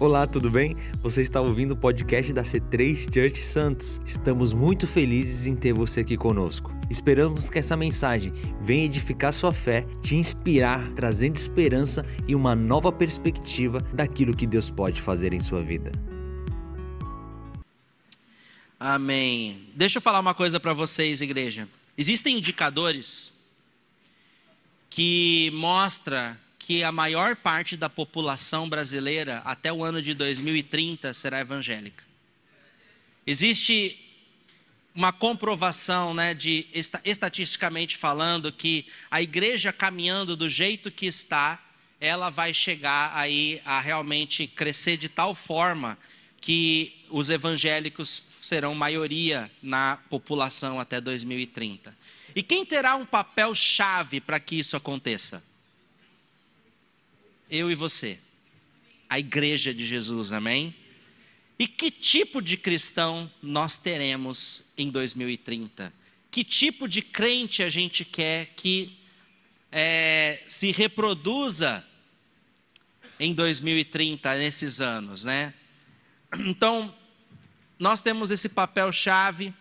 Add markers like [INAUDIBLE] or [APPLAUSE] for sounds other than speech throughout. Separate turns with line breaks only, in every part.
Olá, tudo bem? Você está ouvindo o podcast da C3 Church Santos. Estamos muito felizes em ter você aqui conosco. Esperamos que essa mensagem venha edificar sua fé, te inspirar, trazendo esperança e uma nova perspectiva daquilo que Deus pode fazer em sua vida.
Amém. Deixa eu falar uma coisa para vocês, igreja. Existem indicadores que mostra que a maior parte da população brasileira até o ano de 2030 será evangélica. Existe uma comprovação, né, de estatisticamente falando, que a igreja caminhando do jeito que está, ela vai chegar aí a realmente crescer de tal forma que os evangélicos serão maioria na população até 2030. E quem terá um papel chave para que isso aconteça? Eu e você, a igreja de Jesus, amém? E que tipo de cristão nós teremos em 2030? Que tipo de crente a gente quer que é, se reproduza em 2030, nesses anos, né? Então, nós temos esse papel-chave,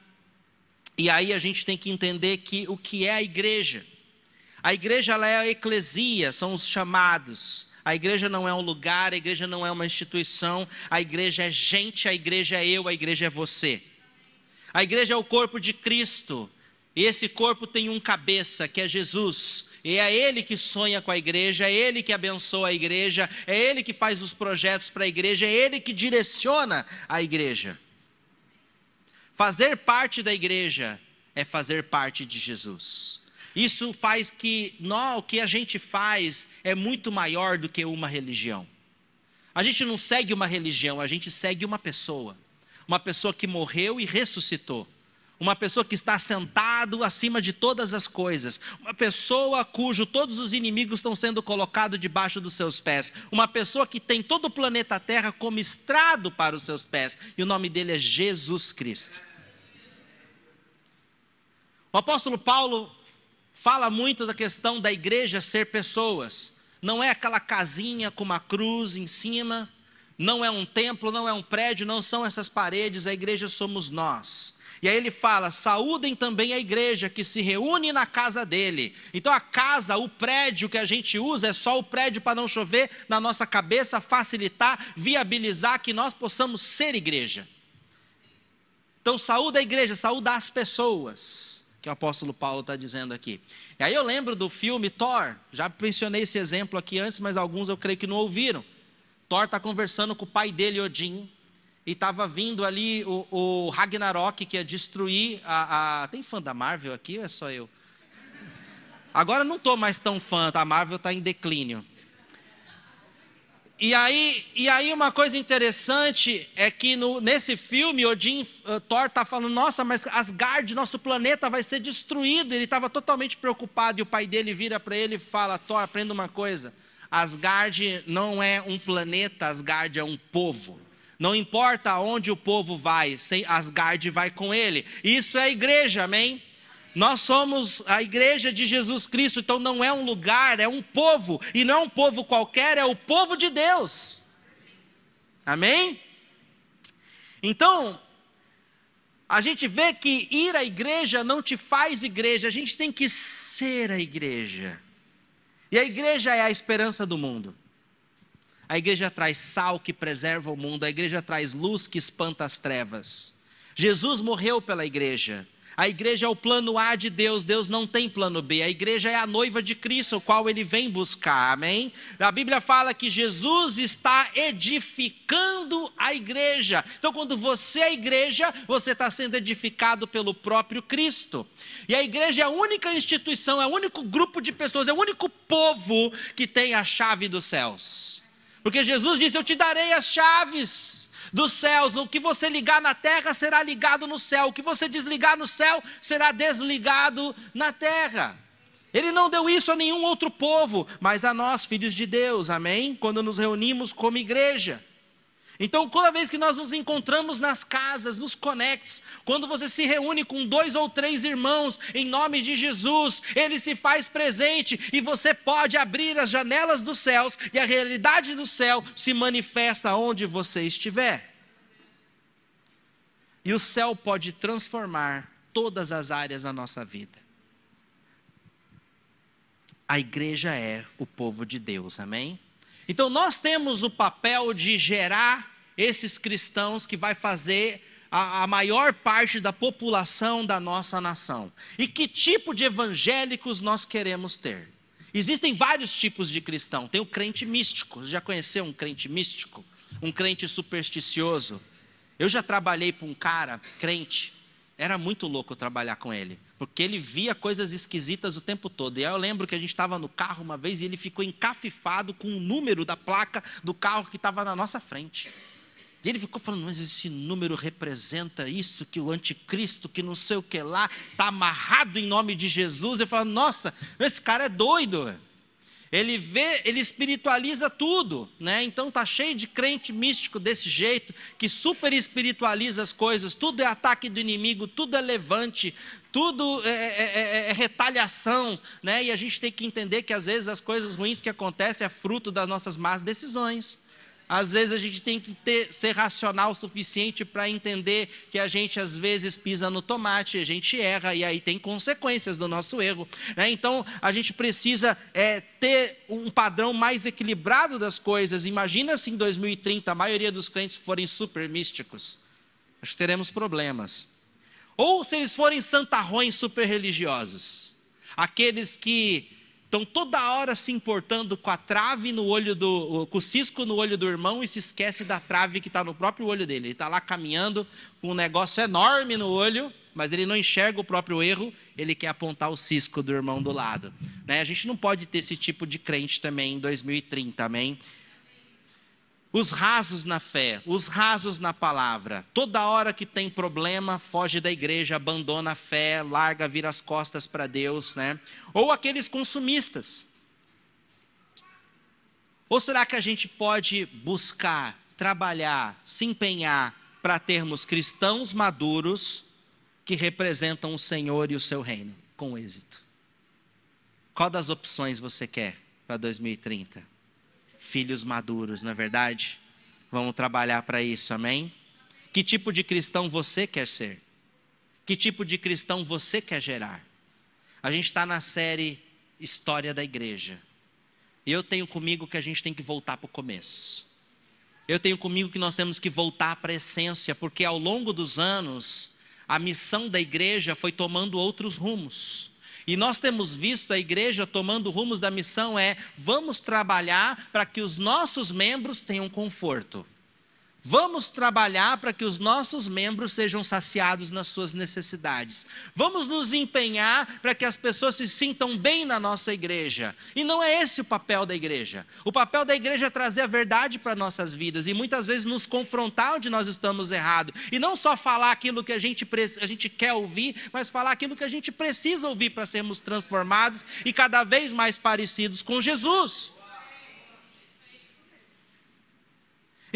e aí a gente tem que entender que o que é a igreja. A igreja ela é a eclesia, são os chamados. A igreja não é um lugar, a igreja não é uma instituição, a igreja é gente, a igreja é eu, a igreja é você. A igreja é o corpo de Cristo, e esse corpo tem um cabeça, que é Jesus. E é ele que sonha com a igreja, é ele que abençoa a igreja, é ele que faz os projetos para a igreja, é ele que direciona a igreja. Fazer parte da igreja é fazer parte de Jesus. Isso faz que o que a gente faz é muito maior do que uma religião. A gente não segue uma religião, a gente segue uma pessoa. Uma pessoa que morreu e ressuscitou. Uma pessoa que está sentado acima de todas as coisas. Uma pessoa cujo todos os inimigos estão sendo colocados debaixo dos seus pés. Uma pessoa que tem todo o planeta Terra como estrado para os seus pés. E o nome dele é Jesus Cristo. O apóstolo Paulo fala muito da questão da igreja ser pessoas. Não é aquela casinha com uma cruz em cima, não é um templo, não é um prédio, não são essas paredes, a igreja somos nós. E aí ele fala: saúdem também a igreja que se reúne na casa dele. Então a casa, o prédio que a gente usa é só o prédio para não chover na nossa cabeça, facilitar, viabilizar que nós possamos ser igreja. Então saúda a igreja, saúda as pessoas que o apóstolo Paulo está dizendo aqui. E aí eu lembro do filme Thor, já mencionei esse exemplo aqui antes, mas alguns eu creio que não ouviram. Thor está conversando com o pai dele, Odin, e estava vindo ali o, o, Ragnarok, que ia destruir a, a, Tem fã da Marvel aqui ou é só eu? Agora não estou mais tão fã, tá? a Marvel está em declínio. E aí, e aí uma coisa interessante é que no, nesse filme Odin uh, Thor está falando, nossa, mas Asgard, nosso planeta vai ser destruído. Ele estava totalmente preocupado e o pai dele vira para ele e fala, Thor, aprenda uma coisa. Asgard não é um planeta, Asgard é um povo. Não importa aonde o povo vai, Asgard vai com ele. Isso é igreja, amém? Nós somos a igreja de Jesus Cristo, então não é um lugar, é um povo, e não é um povo qualquer, é o povo de Deus. Amém? Então, a gente vê que ir à igreja não te faz igreja, a gente tem que ser a igreja. E a igreja é a esperança do mundo. A igreja traz sal que preserva o mundo, a igreja traz luz que espanta as trevas. Jesus morreu pela igreja. A igreja é o plano A de Deus, Deus não tem plano B. A igreja é a noiva de Cristo, o qual ele vem buscar, amém? A Bíblia fala que Jesus está edificando a igreja. Então, quando você é a igreja, você está sendo edificado pelo próprio Cristo. E a igreja é a única instituição, é o único grupo de pessoas, é o único povo que tem a chave dos céus. Porque Jesus disse: Eu te darei as chaves dos céus. O que você ligar na terra será ligado no céu. O que você desligar no céu será desligado na terra. Ele não deu isso a nenhum outro povo, mas a nós, filhos de Deus, amém? Quando nos reunimos como igreja. Então, toda vez que nós nos encontramos nas casas, nos conectes, quando você se reúne com dois ou três irmãos, em nome de Jesus, ele se faz presente e você pode abrir as janelas dos céus e a realidade do céu se manifesta onde você estiver. E o céu pode transformar todas as áreas da nossa vida. A igreja é o povo de Deus, amém? Então nós temos o papel de gerar esses cristãos que vai fazer a, a, maior parte da população da nossa nação. E que tipo de evangélicos nós queremos ter? Existem vários tipos de cristão. Tem o crente místico. Você já conheceu um crente místico? Um crente supersticioso? Eu já trabalhei para um cara crente era muito louco trabalhar com ele, porque ele via coisas esquisitas o tempo todo. E aí eu lembro que a gente estava no carro uma vez e ele ficou encafifado com o número da placa do carro que estava na nossa frente. E ele ficou falando, mas esse número representa isso, que o anticristo, que não sei o que lá, está amarrado em nome de Jesus. Eu falo, nossa, esse cara é doido. Ele vê, ele espiritualiza tudo, né? Então tá cheio de crente místico desse jeito, que super espiritualiza as coisas, tudo é ataque do inimigo, tudo é levante, tudo é, é, é, é retaliação, né? E a gente tem que entender que às vezes as coisas ruins que acontecem é fruto das nossas más decisões. Às vezes a gente tem que ter, ser racional o suficiente para entender que a gente às vezes pisa no tomate, a gente erra e aí tem consequências do nosso erro. Né? Então a gente precisa é, ter um padrão mais equilibrado das coisas. Imagina se em 2030 a maioria dos crentes forem super místicos. Acho que teremos problemas. Ou se eles forem santarrões super religiosos. Aqueles que Estão toda hora se importando com a trave no olho do. com o cisco no olho do irmão e se esquece da trave que está no próprio olho dele. Ele está lá caminhando com um negócio enorme no olho, mas ele não enxerga o próprio erro, ele quer apontar o cisco do irmão do lado. Né? A gente não pode ter esse tipo de crente também em 2030, amém? Os rasos na fé, os rasos na palavra. Toda hora que tem problema, foge da igreja, abandona a fé, larga, vira as costas para Deus, né? Ou aqueles consumistas. Ou será que a gente pode buscar, trabalhar, se empenhar para termos cristãos maduros que representam o Senhor e o seu reino com êxito? Qual das opções você quer para 2030? Filhos maduros, na é verdade? Vamos trabalhar para isso, amém? Que tipo de cristão você quer ser? Que tipo de cristão você quer gerar? A gente está na série História da Igreja. E eu tenho comigo que a gente tem que voltar para o começo. Eu tenho comigo que nós temos que voltar para a essência, porque ao longo dos anos, a missão da igreja foi tomando outros rumos. E nós temos visto a igreja tomando rumos da missão é: vamos trabalhar para que os nossos membros tenham conforto. Vamos trabalhar para que os nossos membros sejam saciados nas suas necessidades. Vamos nos empenhar para que as pessoas se sintam bem na nossa igreja. E não é esse o papel da igreja. O papel da igreja é trazer a verdade para nossas vidas e muitas vezes nos confrontar onde nós estamos errados. E não só falar aquilo que a gente, a gente quer ouvir, mas falar aquilo que a gente precisa ouvir para sermos transformados e cada vez mais parecidos com Jesus.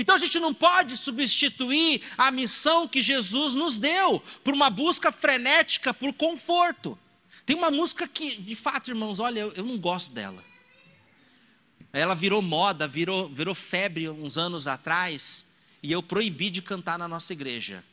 Então a gente não pode substituir a missão que Jesus nos deu por uma busca frenética por conforto. Tem uma música que, de fato, irmãos, olha, eu, não gosto dela. Ela virou moda, virou, virou febre uns anos atrás, e eu proibi de cantar na nossa igreja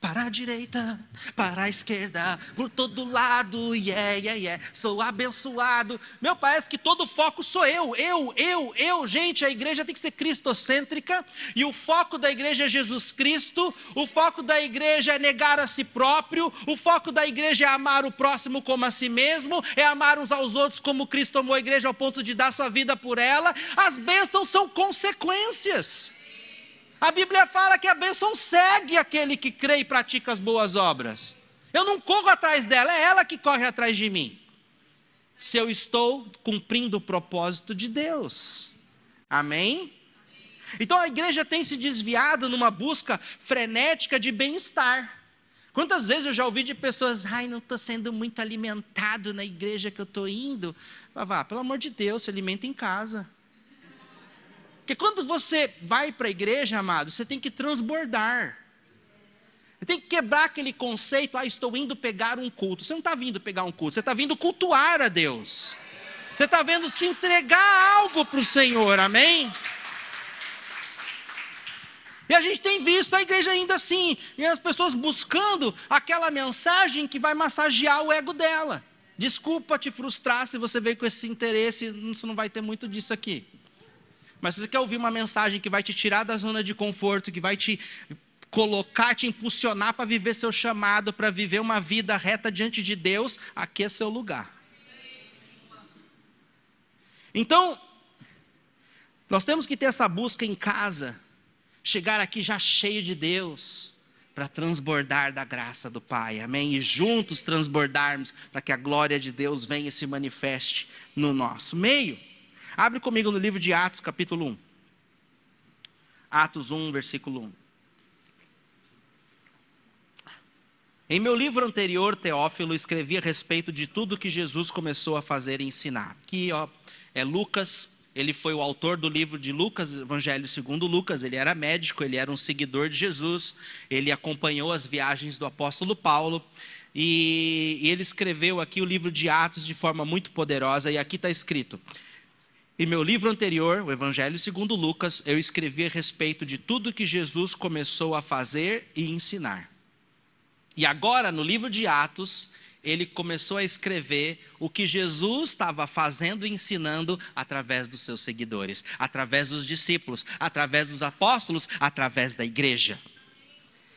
para a direita, para a esquerda, por todo lado, yeah, yeah, yeah, sou abençoado. Meu parece que todo foco sou eu, eu, eu, eu. Gente, a igreja tem que ser cristocêntrica e o foco da igreja é Jesus Cristo, o foco da igreja é negar a si próprio, o foco da igreja é amar o próximo como a si mesmo, é amar uns aos outros como Cristo amou a igreja ao ponto de dar sua vida por ela. As bênçãos são consequências. A Bíblia fala que a bênção segue aquele que crê e pratica as boas obras. Eu não corro atrás dela, é ela que corre atrás de mim. Se eu estou cumprindo o propósito de Deus. Amém? Então a igreja tem se desviado numa busca frenética de bem-estar. Quantas vezes eu já ouvi de pessoas, ai, não estou sendo muito alimentado na igreja que eu estou indo. Vá, pelo amor de Deus, se alimenta em casa. Porque quando você vai para a igreja, amado, você tem que transbordar. Você tem que quebrar aquele conceito, ah, estou indo pegar um culto. Você não está vindo pegar um culto, você está vindo cultuar a Deus. Você está vendo se entregar algo para o Senhor, amém? E a gente tem visto a igreja ainda assim, e as pessoas buscando aquela mensagem que vai massagear o ego dela. Desculpa te frustrar se você veio com esse interesse, você não vai ter muito disso aqui. Mas se você quer ouvir uma mensagem que vai te tirar da zona de conforto, que vai te colocar, te impulsionar para viver seu chamado, para viver uma vida reta diante de Deus, aqui é seu lugar. Então, nós temos que ter essa busca em casa, chegar aqui já cheio de Deus, para transbordar da graça do Pai, amém? E juntos transbordarmos, para que a glória de Deus venha e se manifeste no nosso meio. Abre comigo no livro de Atos, capítulo 1. Atos 1, versículo 1. Em meu livro anterior, Teófilo, escrevi a respeito de tudo que Jesus começou a fazer e ensinar. Que ó, é Lucas, ele foi o autor do livro de Lucas, Evangelho segundo Lucas, ele era médico, ele era um seguidor de Jesus, ele acompanhou as viagens do apóstolo Paulo, e, e ele escreveu aqui o livro de Atos de forma muito poderosa, e aqui está escrito: em meu livro anterior, o Evangelho segundo Lucas, eu escrevi a respeito de tudo que Jesus começou a fazer e ensinar. E agora, no livro de Atos, ele começou a escrever o que Jesus estava fazendo e ensinando através dos seus seguidores, através dos discípulos, através dos apóstolos, através da igreja.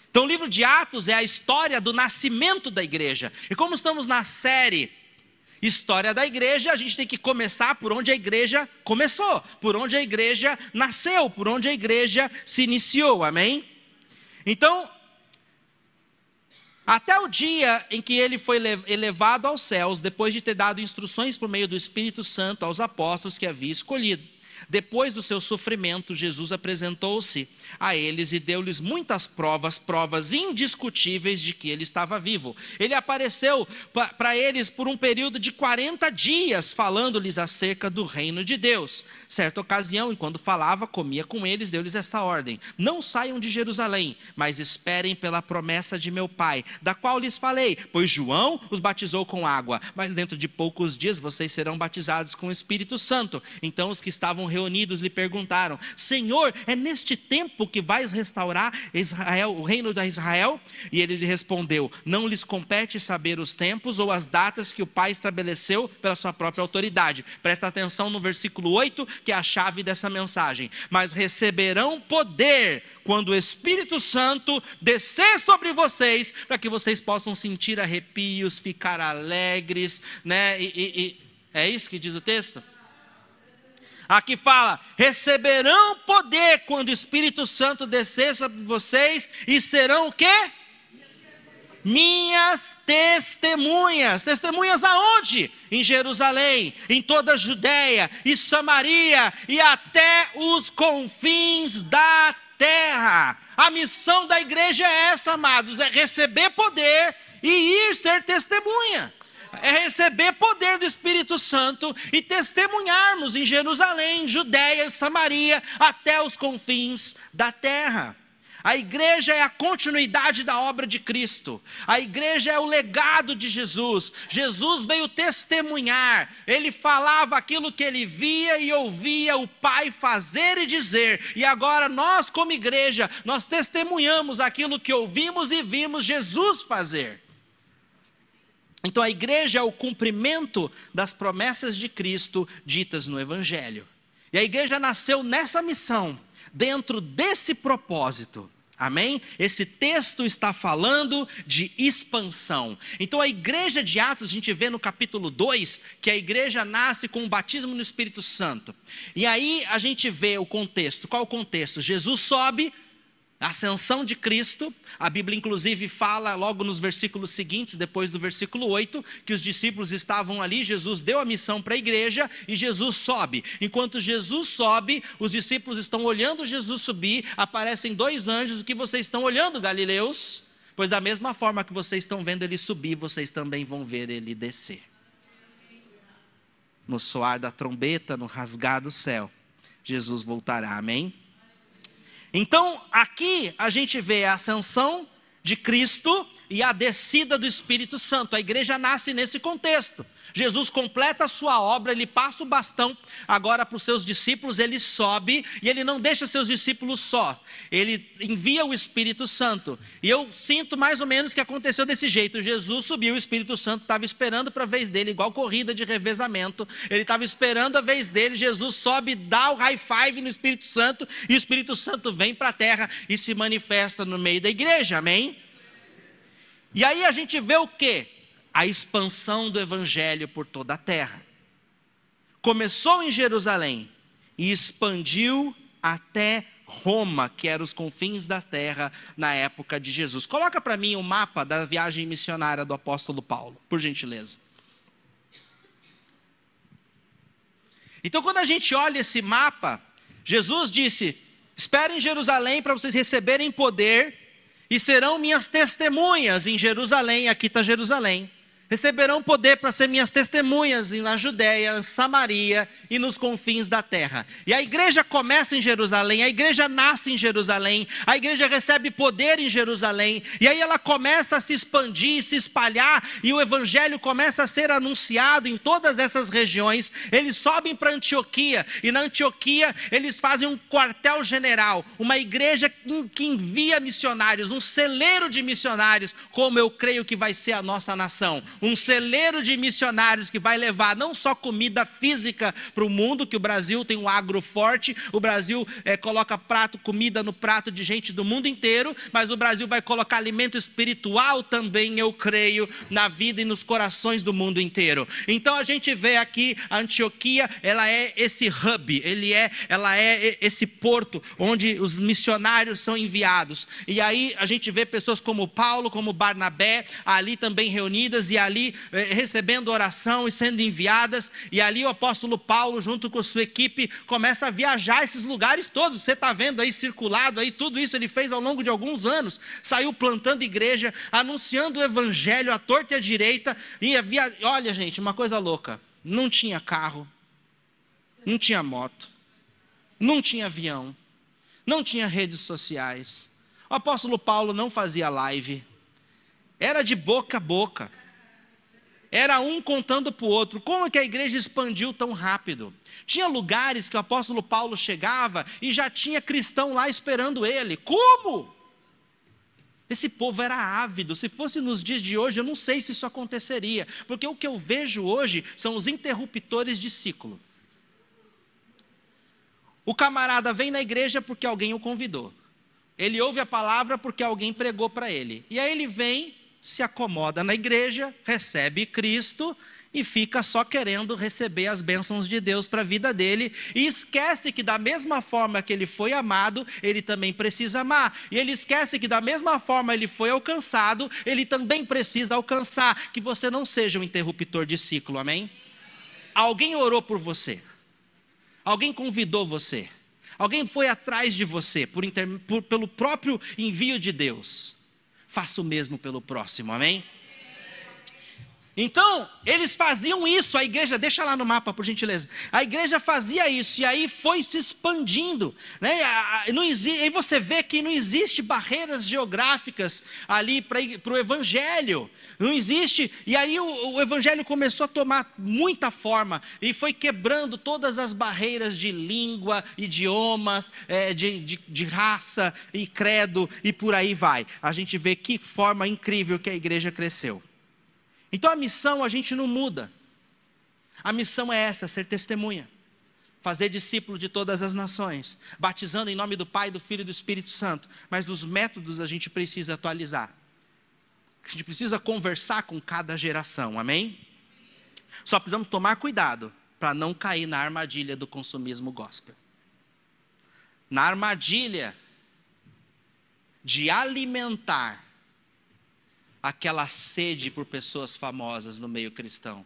Então, o livro de Atos é a história do nascimento da igreja. E como estamos na série História da Igreja, a gente tem que começar por onde a igreja começou, por onde a igreja nasceu, por onde a igreja se iniciou, amém? Então, até o dia em que ele foi elevado aos céus, depois de ter dado instruções por meio do Espírito Santo aos apóstolos que havia escolhido. Depois do seu sofrimento, Jesus apresentou-se a eles e deu-lhes muitas provas, provas indiscutíveis de que ele estava vivo. Ele apareceu para eles por um período de 40 dias, falando-lhes acerca do reino de Deus. Certa ocasião, enquanto falava, comia com eles, deu-lhes essa ordem: Não saiam de Jerusalém, mas esperem pela promessa de meu Pai, da qual lhes falei, pois João os batizou com água, mas dentro de poucos dias vocês serão batizados com o Espírito Santo. Então os que estavam reunidos lhe perguntaram: Senhor, é neste tempo que vais restaurar Israel, o reino da Israel? E ele lhe respondeu: Não lhes compete saber os tempos ou as datas que o Pai estabeleceu pela sua própria autoridade. Presta atenção no versículo 8, que é a chave dessa mensagem. Mas receberão poder quando o Espírito Santo descer sobre vocês, para que vocês possam sentir arrepios, ficar alegres, né? E, e, e, é isso que diz o texto? Aqui fala: receberão poder quando o Espírito Santo descer sobre vocês e serão o quê? Minhas testemunhas. Testemunhas aonde? Em Jerusalém, em toda a Judéia e Samaria e até os confins da terra. A missão da igreja é essa, amados: é receber poder e ir ser testemunha é receber poder do Espírito Santo e testemunharmos em Jerusalém, Judéia e Samaria até os confins da terra. A igreja é a continuidade da obra de Cristo. A igreja é o legado de Jesus. Jesus veio testemunhar. Ele falava aquilo que ele via e ouvia o Pai fazer e dizer. E agora nós, como igreja, nós testemunhamos aquilo que ouvimos e vimos Jesus fazer. Então a igreja é o cumprimento das promessas de Cristo ditas no Evangelho. E a igreja nasceu nessa missão, dentro desse propósito. Amém? Esse texto está falando de expansão. Então a igreja de Atos, a gente vê no capítulo 2, que a igreja nasce com o batismo no Espírito Santo. E aí a gente vê o contexto. Qual o contexto? Jesus sobe a ascensão de Cristo, a Bíblia inclusive fala logo nos versículos seguintes, depois do versículo 8, que os discípulos estavam ali, Jesus deu a missão para a igreja e Jesus sobe. Enquanto Jesus sobe, os discípulos estão olhando Jesus subir, aparecem dois anjos, o que vocês estão olhando, Galileus? Pois da mesma forma que vocês estão vendo ele subir, vocês também vão ver ele descer. No soar da trombeta, no rasgar do céu, Jesus voltará. Amém? Então, aqui a gente vê a ascensão de Cristo e a descida do Espírito Santo. A igreja nasce nesse contexto. Jesus completa a sua obra, ele passa o bastão agora para os seus discípulos, ele sobe e ele não deixa seus discípulos só, ele envia o Espírito Santo. E eu sinto mais ou menos que aconteceu desse jeito: Jesus subiu, o Espírito Santo estava esperando para a vez dele, igual corrida de revezamento, ele estava esperando a vez dele. Jesus sobe, dá o high five no Espírito Santo, e o Espírito Santo vem para a terra e se manifesta no meio da igreja, amém? E aí a gente vê o que? A expansão do evangelho por toda a terra. Começou em Jerusalém e expandiu até Roma, que eram os confins da terra na época de Jesus. Coloca para mim o mapa da viagem missionária do apóstolo Paulo, por gentileza. Então, quando a gente olha esse mapa, Jesus disse: Esperem em Jerusalém para vocês receberem poder e serão minhas testemunhas em Jerusalém. Aqui está Jerusalém receberão poder para ser minhas testemunhas na Judéia, Samaria e nos confins da terra. E a igreja começa em Jerusalém, a igreja nasce em Jerusalém, a igreja recebe poder em Jerusalém, e aí ela começa a se expandir, se espalhar, e o evangelho começa a ser anunciado em todas essas regiões. Eles sobem para Antioquia, e na Antioquia eles fazem um quartel-general, uma igreja que envia missionários, um celeiro de missionários, como eu creio que vai ser a nossa nação um celeiro de missionários que vai levar não só comida física para o mundo, que o Brasil tem um agro forte, o Brasil é, coloca prato, comida no prato de gente do mundo inteiro, mas o Brasil vai colocar alimento espiritual também, eu creio, na vida e nos corações do mundo inteiro. Então a gente vê aqui a Antioquia, ela é esse hub, ele é, ela é esse porto onde os missionários são enviados. E aí a gente vê pessoas como Paulo, como Barnabé, ali também reunidas e ali ali eh, recebendo oração e sendo enviadas, e ali o apóstolo Paulo, junto com sua equipe, começa a viajar esses lugares todos. Você está vendo aí circulado aí, tudo isso ele fez ao longo de alguns anos. Saiu plantando igreja, anunciando o evangelho à torta e à direita, e havia, olha, gente, uma coisa louca: não tinha carro, não tinha moto, não tinha avião, não tinha redes sociais. O apóstolo Paulo não fazia live, era de boca a boca. Era um contando para o outro. Como é que a igreja expandiu tão rápido? Tinha lugares que o apóstolo Paulo chegava e já tinha cristão lá esperando ele. Como? Esse povo era ávido. Se fosse nos dias de hoje, eu não sei se isso aconteceria. Porque o que eu vejo hoje são os interruptores de ciclo. O camarada vem na igreja porque alguém o convidou. Ele ouve a palavra porque alguém pregou para ele. E aí ele vem se acomoda na igreja, recebe Cristo e fica só querendo receber as bênçãos de Deus para a vida dele e esquece que da mesma forma que ele foi amado, ele também precisa amar. E ele esquece que da mesma forma ele foi alcançado, ele também precisa alcançar, que você não seja um interruptor de ciclo, amém? Alguém orou por você. Alguém convidou você. Alguém foi atrás de você por, por, pelo próprio envio de Deus faça o mesmo pelo próximo, amém? Então, eles faziam isso, a igreja, deixa lá no mapa, por gentileza. A igreja fazia isso, e aí foi se expandindo. Né? Aí você vê que não existe barreiras geográficas ali para o evangelho. Não existe. E aí o, o, evangelho começou a tomar muita forma e foi quebrando todas as barreiras de língua, idiomas, é, de, de, de raça e credo, e por aí vai. A gente vê que forma incrível que a igreja cresceu. Então a missão a gente não muda. A missão é essa, ser testemunha. Fazer discípulo de todas as nações, batizando em nome do Pai, do Filho e do Espírito Santo. Mas os métodos a gente precisa atualizar. A gente precisa conversar com cada geração, amém? Só precisamos tomar cuidado para não cair na armadilha do consumismo gospel. Na armadilha de alimentar aquela sede por pessoas famosas no meio cristão.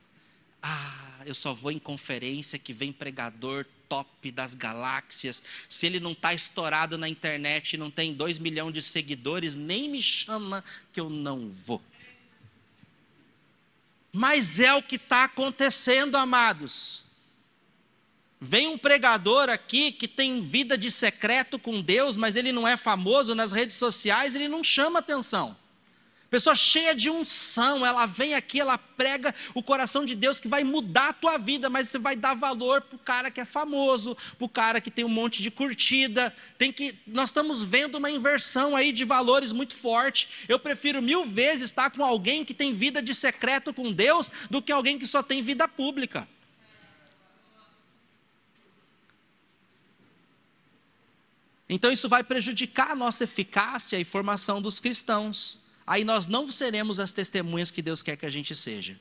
Ah, eu só vou em conferência que vem pregador top das galáxias. Se ele não está estourado na internet não tem dois milhões de seguidores, nem me chama que eu não vou. Mas é o que está acontecendo, amados. Vem um pregador aqui que tem vida de secreto com Deus, mas ele não é famoso nas redes sociais, ele não chama atenção. Pessoa cheia de unção, ela vem aqui, ela prega o coração de Deus que vai mudar a tua vida, mas você vai dar valor para o cara que é famoso, para o cara que tem um monte de curtida. Tem que, nós estamos vendo uma inversão aí de valores muito forte. Eu prefiro mil vezes estar com alguém que tem vida de secreto com Deus do que alguém que só tem vida pública. Então isso vai prejudicar a nossa eficácia e formação dos cristãos aí nós não seremos as testemunhas que Deus quer que a gente seja.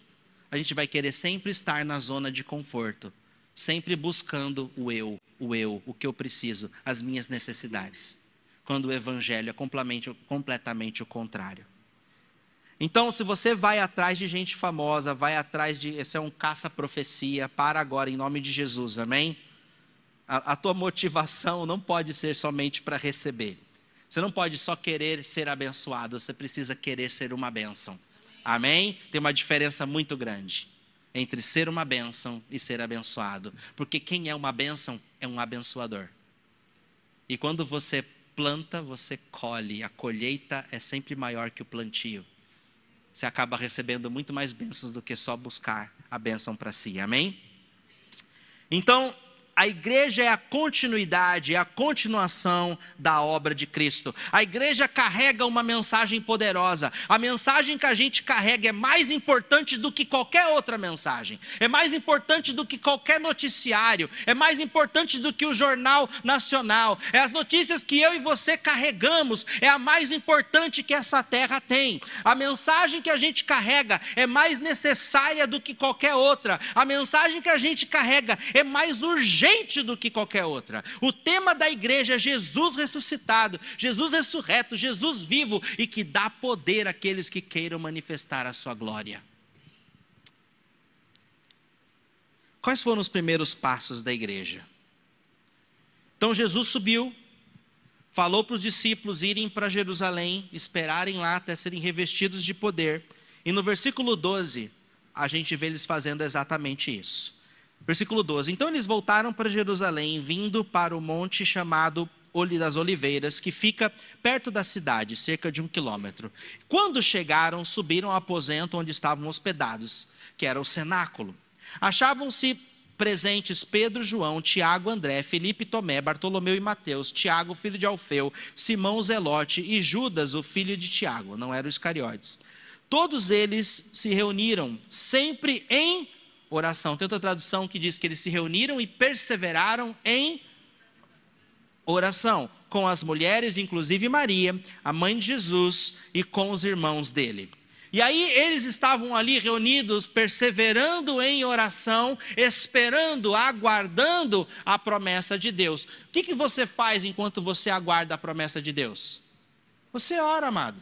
A gente vai querer sempre estar na zona de conforto, sempre buscando o eu, o eu, o que eu preciso, as minhas necessidades. Quando o evangelho é completamente, o contrário. Então, se você vai atrás de gente famosa, vai atrás de. Esse é um caça-profecia, para agora, em nome de Jesus, amém? A, a tua motivação não pode ser somente para receber. Você não pode só querer ser abençoado, você precisa querer ser uma bênção. Amém? Tem uma diferença muito grande entre ser uma bênção e ser abençoado. Porque quem é uma bênção é um abençoador. E quando você planta, você colhe. A colheita é sempre maior que o plantio. Você acaba recebendo muito mais bênçãos do que só buscar a bênção para si. Amém? Então, a igreja é a continuidade, é a continuação da obra de Cristo. A igreja carrega uma mensagem poderosa. A mensagem que a gente carrega é mais importante do que qualquer outra mensagem. É mais importante do que qualquer noticiário. É mais importante do que o jornal nacional. É as notícias que eu e você carregamos. É a mais importante que essa terra tem. A mensagem que a gente carrega é mais necessária do que qualquer outra. A mensagem que a gente carrega é mais urgente urgente do que qualquer outra. O tema da igreja é Jesus ressuscitado, Jesus ressurreto, Jesus vivo e que dá poder àqueles que queiram manifestar a sua glória. Quais foram os primeiros passos da igreja? Então Jesus subiu, falou para os discípulos irem para Jerusalém, esperarem lá até serem revestidos de poder. E no versículo 12, a gente vê eles fazendo exatamente isso. Versículo 12: Então eles voltaram para Jerusalém, vindo para o monte chamado das Oliveiras, que fica perto da cidade, cerca de um quilômetro. Quando chegaram, subiram ao aposento onde estavam hospedados, que era o cenáculo. Achavam-se presentes Pedro, João, Tiago, André, Felipe, Tomé, Bartolomeu e Mateus, Tiago, filho de Alfeu, Simão Zelote e Judas, o filho de Tiago, não era o Iscariotes. Todos eles se reuniram sempre em oração. Tem outra tradução que diz que eles se reuniram e perseveraram em oração com as mulheres, inclusive Maria, a mãe de Jesus, e com os irmãos dele. E aí eles estavam ali reunidos, perseverando em oração, esperando, aguardando a promessa de Deus. O que, que você faz enquanto você aguarda a promessa de Deus? Você ora, amado.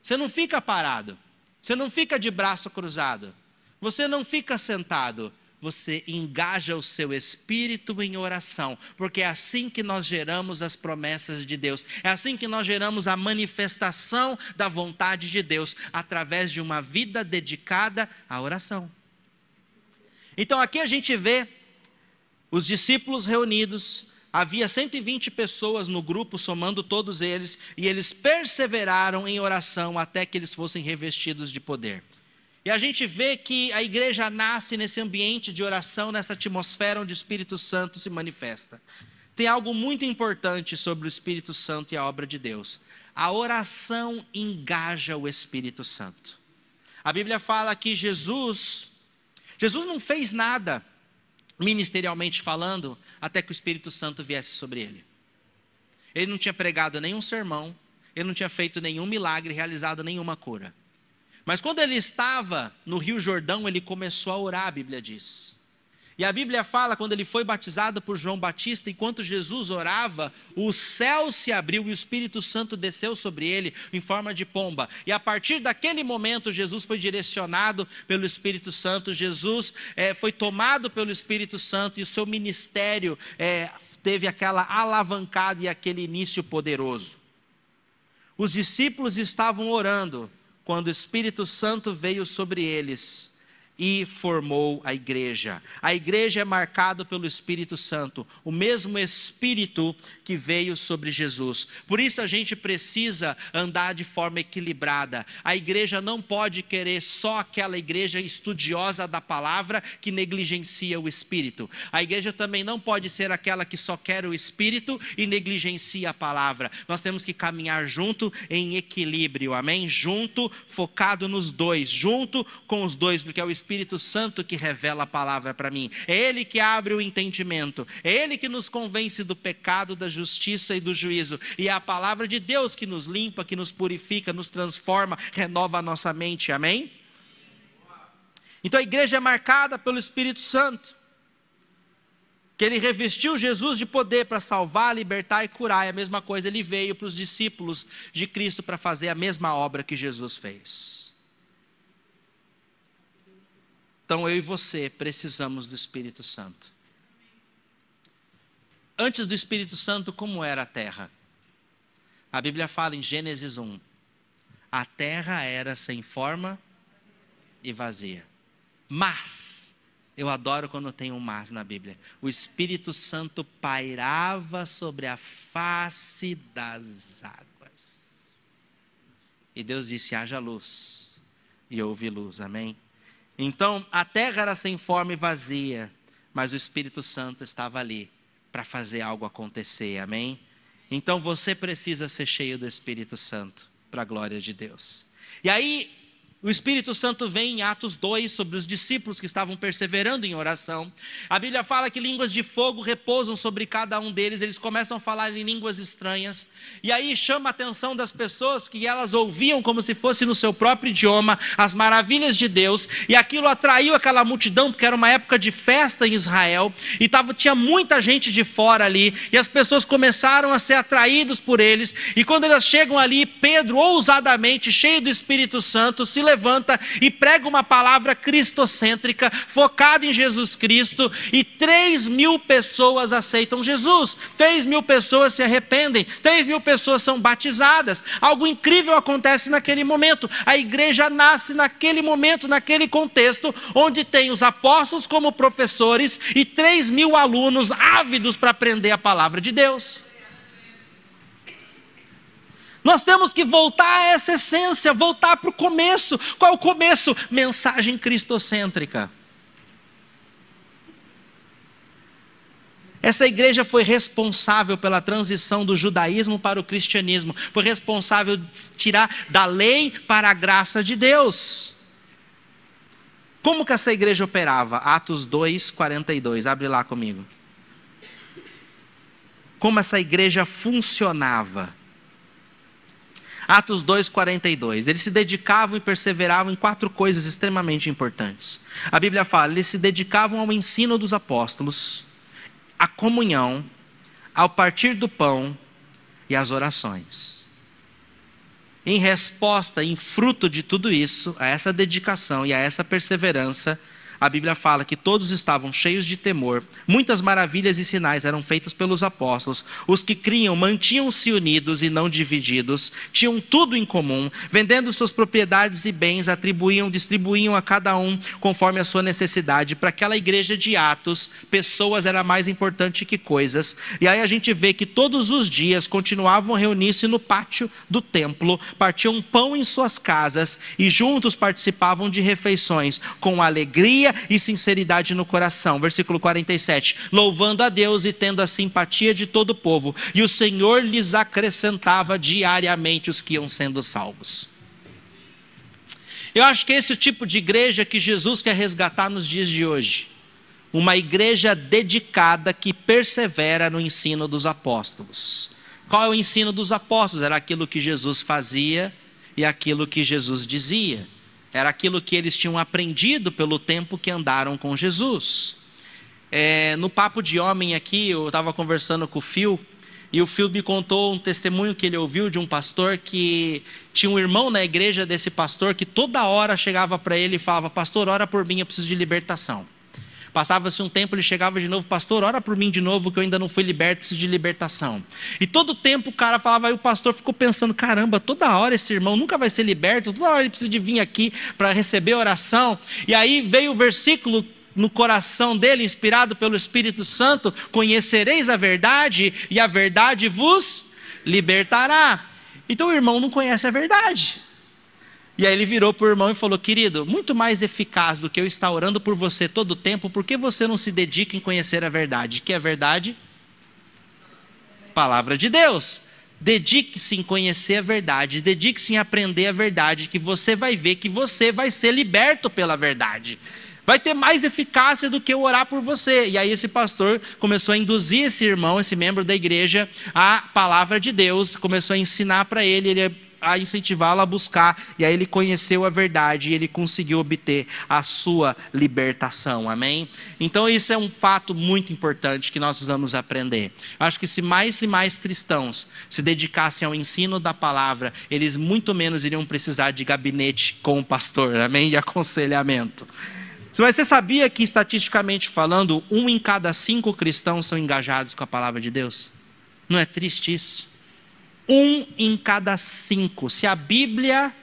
Você não fica parado. Você não fica de braço cruzado. Você não fica sentado, você engaja o seu espírito em oração, porque é assim que nós geramos as promessas de Deus, é assim que nós geramos a manifestação da vontade de Deus, através de uma vida dedicada à oração. Então aqui a gente vê os discípulos reunidos, havia 120 pessoas no grupo, somando todos eles, e eles perseveraram em oração até que eles fossem revestidos de poder. E a gente vê que a igreja nasce nesse ambiente de oração, nessa atmosfera onde o Espírito Santo se manifesta. Tem algo muito importante sobre o Espírito Santo e a obra de Deus. A oração engaja o Espírito Santo. A Bíblia fala que Jesus, Jesus não fez nada, ministerialmente falando, até que o Espírito Santo viesse sobre ele. Ele não tinha pregado nenhum sermão, ele não tinha feito nenhum milagre, realizado nenhuma cura. Mas quando ele estava no Rio Jordão, ele começou a orar, a Bíblia diz. E a Bíblia fala, quando ele foi batizado por João Batista, enquanto Jesus orava, o céu se abriu e o Espírito Santo desceu sobre ele em forma de pomba. E a partir daquele momento, Jesus foi direcionado pelo Espírito Santo, Jesus é, foi tomado pelo Espírito Santo e o seu ministério é, teve aquela alavancada e aquele início poderoso. Os discípulos estavam orando quando o Espírito Santo veio sobre eles, e formou a igreja. A igreja é marcada pelo Espírito Santo, o mesmo Espírito que veio sobre Jesus. Por isso a gente precisa andar de forma equilibrada. A igreja não pode querer só aquela igreja estudiosa da palavra que negligencia o Espírito. A igreja também não pode ser aquela que só quer o Espírito e negligencia a palavra. Nós temos que caminhar junto em equilíbrio, amém? Junto, focado nos dois, junto com os dois, porque é o Espírito Espírito Santo que revela a palavra para mim, é Ele que abre o entendimento, é Ele que nos convence do pecado, da justiça e do juízo, e é a palavra de Deus que nos limpa, que nos purifica, nos transforma, renova a nossa mente, amém? Então a igreja é marcada pelo Espírito Santo, que ele revestiu Jesus de poder para salvar, libertar e curar, é a mesma coisa, ele veio para os discípulos de Cristo para fazer a mesma obra que Jesus fez. Então eu e você precisamos do Espírito Santo. Antes do Espírito Santo, como era a terra? A Bíblia fala em Gênesis 1: a terra era sem forma e vazia. Mas, eu adoro quando tem um mas na Bíblia. O Espírito Santo pairava sobre a face das águas. E Deus disse: haja luz. E houve luz, amém? Então, a terra era sem forma e vazia, mas o Espírito Santo estava ali para fazer algo acontecer, amém? Então você precisa ser cheio do Espírito Santo, para a glória de Deus. E aí, o Espírito Santo vem em Atos 2 sobre os discípulos que estavam perseverando em oração. A Bíblia fala que línguas de fogo repousam sobre cada um deles, eles começam a falar em línguas estranhas. E aí chama a atenção das pessoas que elas ouviam como se fosse no seu próprio idioma as maravilhas de Deus, e aquilo atraiu aquela multidão, porque era uma época de festa em Israel, e tava, tinha muita gente de fora ali, e as pessoas começaram a ser atraídos por eles. E quando elas chegam ali, Pedro, ousadamente, cheio do Espírito Santo, se levanta e prega uma palavra cristocêntrica, focada em Jesus Cristo, e 3 mil pessoas aceitam Jesus, 3 mil pessoas se arrependem, 3 mil pessoas são batizadas. Algo incrível acontece naquele momento. A igreja nasce naquele momento, naquele contexto, onde tem os apóstolos como professores e 3 mil alunos ávidos para aprender a palavra de Deus. Nós temos que voltar a essa essência, voltar para o começo. Qual é o começo? Mensagem cristocêntrica. Essa igreja foi responsável pela transição do judaísmo para o cristianismo, foi responsável de tirar da lei para a graça de Deus. Como que essa igreja operava? Atos 2, 42, abre lá comigo. Como essa igreja funcionava? Atos 2:42. Eles se dedicavam e perseveravam em quatro coisas extremamente importantes. A Bíblia fala, eles se dedicavam ao ensino dos apóstolos, à comunhão, ao partir do pão e às orações. Em resposta, em fruto de tudo isso, a essa dedicação e a essa perseverança, a Bíblia fala que todos estavam cheios de temor, muitas maravilhas e sinais eram feitos pelos apóstolos. Os que criam mantinham-se unidos e não divididos, tinham tudo em comum, vendendo suas propriedades e bens, atribuíam, distribuíam a cada um conforme a sua necessidade. Para aquela igreja de Atos, pessoas era mais importante que coisas. E aí a gente vê que todos os dias continuavam a reunir-se no pátio do templo, partiam pão em suas casas e juntos participavam de refeições com alegria alegria e sinceridade no coração. Versículo 47. Louvando a Deus e tendo a simpatia de todo o povo, e o Senhor lhes acrescentava diariamente os que iam sendo salvos. Eu acho que esse é o tipo de igreja que Jesus quer resgatar nos dias de hoje. Uma igreja dedicada que persevera no ensino dos apóstolos. Qual é o ensino dos apóstolos? Era aquilo que Jesus fazia e aquilo que Jesus dizia. Era aquilo que eles tinham aprendido pelo tempo que andaram com Jesus. É, no papo de homem aqui, eu estava conversando com o Phil, e o Phil me contou um testemunho que ele ouviu de um pastor que tinha um irmão na igreja desse pastor que toda hora chegava para ele e falava: Pastor, ora por mim, eu preciso de libertação. Passava-se um tempo, ele chegava de novo, pastor, ora por mim de novo, que eu ainda não fui liberto, preciso de libertação. E todo tempo o cara falava, aí o pastor ficou pensando: caramba, toda hora esse irmão nunca vai ser liberto, toda hora ele precisa de vir aqui para receber oração. E aí veio o versículo no coração dele, inspirado pelo Espírito Santo: conhecereis a verdade, e a verdade vos libertará. Então o irmão não conhece a verdade. E aí ele virou para o irmão e falou: Querido, muito mais eficaz do que eu estar orando por você todo o tempo, por que você não se dedica em conhecer a verdade? Que é a verdade? Palavra de Deus. Dedique-se em conhecer a verdade, dedique-se em aprender a verdade, que você vai ver que você vai ser liberto pela verdade. Vai ter mais eficácia do que eu orar por você. E aí esse pastor começou a induzir esse irmão, esse membro da igreja, a palavra de Deus, começou a ensinar para ele, ele a incentivá-lo a buscar, e aí ele conheceu a verdade e ele conseguiu obter a sua libertação, amém? Então, isso é um fato muito importante que nós precisamos aprender. Acho que se mais e mais cristãos se dedicassem ao ensino da palavra, eles muito menos iriam precisar de gabinete com o pastor, amém? De aconselhamento. Mas você sabia que, estatisticamente falando, um em cada cinco cristãos são engajados com a palavra de Deus? Não é triste isso? Um em cada cinco. Se a Bíblia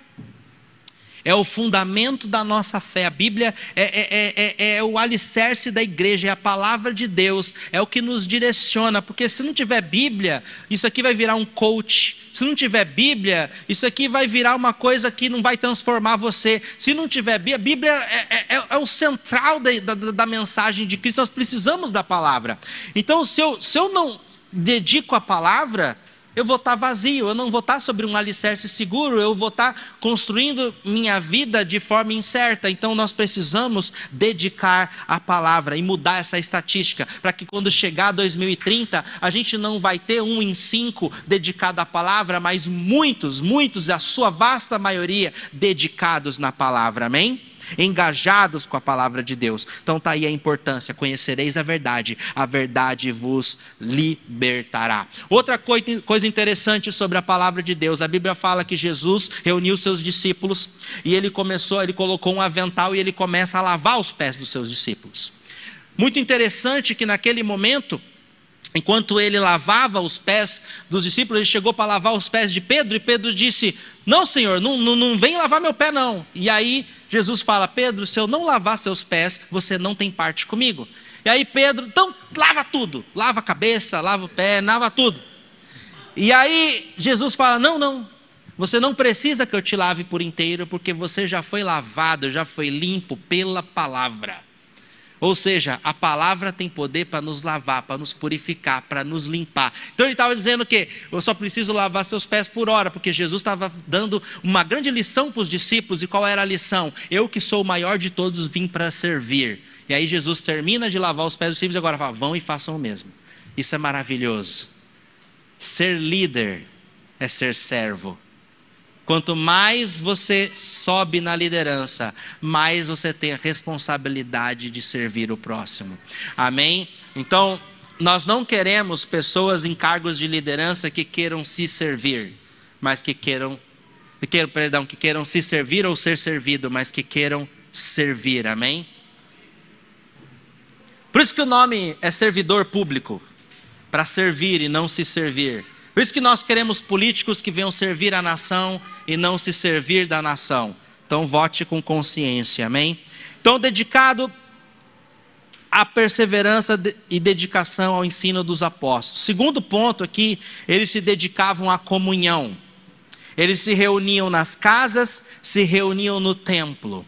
é o fundamento da nossa fé. A Bíblia é, é, é, é, o alicerce da igreja, é a palavra de Deus, é o que nos direciona. Porque se não tiver Bíblia, isso aqui vai virar um coach. Se não tiver Bíblia, isso aqui vai virar uma coisa que não vai transformar você. Se não tiver Bíblia, a Bíblia é, é o central da, da, da, mensagem de Cristo. Nós precisamos da palavra. Então, se eu, se eu não dedico a palavra, eu vou estar vazio, eu não vou estar sobre um alicerce seguro, eu vou estar construindo minha vida de forma incerta. Então nós precisamos dedicar a palavra e mudar essa estatística, para que quando chegar 2030, a gente não vai ter um em cinco dedicado à palavra, mas muitos, muitos, a sua vasta maioria, dedicados na palavra. Amém? Engajados com a palavra de Deus. Então está aí a importância: conhecereis a verdade, a verdade vos libertará. Outra coisa interessante sobre a palavra de Deus: a Bíblia fala que Jesus reuniu seus discípulos e ele começou, ele colocou um avental e ele começa a lavar os pés dos seus discípulos. Muito interessante que naquele momento Enquanto ele lavava os pés dos discípulos, ele chegou para lavar os pés de Pedro, e Pedro disse: Não, Senhor, não, não, não vem lavar meu pé, não. E aí Jesus fala: Pedro, se eu não lavar seus pés, você não tem parte comigo. E aí Pedro, então lava tudo, lava a cabeça, lava o pé, lava tudo. E aí Jesus fala: Não, não, você não precisa que eu te lave por inteiro, porque você já foi lavado, já foi limpo pela palavra. Ou seja, a palavra tem poder para nos lavar, para nos purificar, para nos limpar. Então ele estava dizendo que eu só preciso lavar seus pés por hora, porque Jesus estava dando uma grande lição para os discípulos. E qual era a lição? Eu que sou o maior de todos vim para servir. E aí Jesus termina de lavar os pés dos discípulos e agora fala: vão e façam o mesmo. Isso é maravilhoso. Ser líder é ser servo. Quanto mais você sobe na liderança, mais você tem a responsabilidade de servir o próximo. Amém? Então, nós não queremos pessoas em cargos de liderança que queiram se servir, mas que queiram, que queiram, perdão, que queiram se servir ou ser servido, mas que queiram servir. Amém? Por isso que o nome é servidor público, para servir e não se servir. Por isso que nós queremos políticos que venham servir a nação e não se servir da nação. Então vote com consciência, amém? Então, dedicado à perseverança e dedicação ao ensino dos apóstolos. Segundo ponto aqui, eles se dedicavam à comunhão. Eles se reuniam nas casas, se reuniam no templo.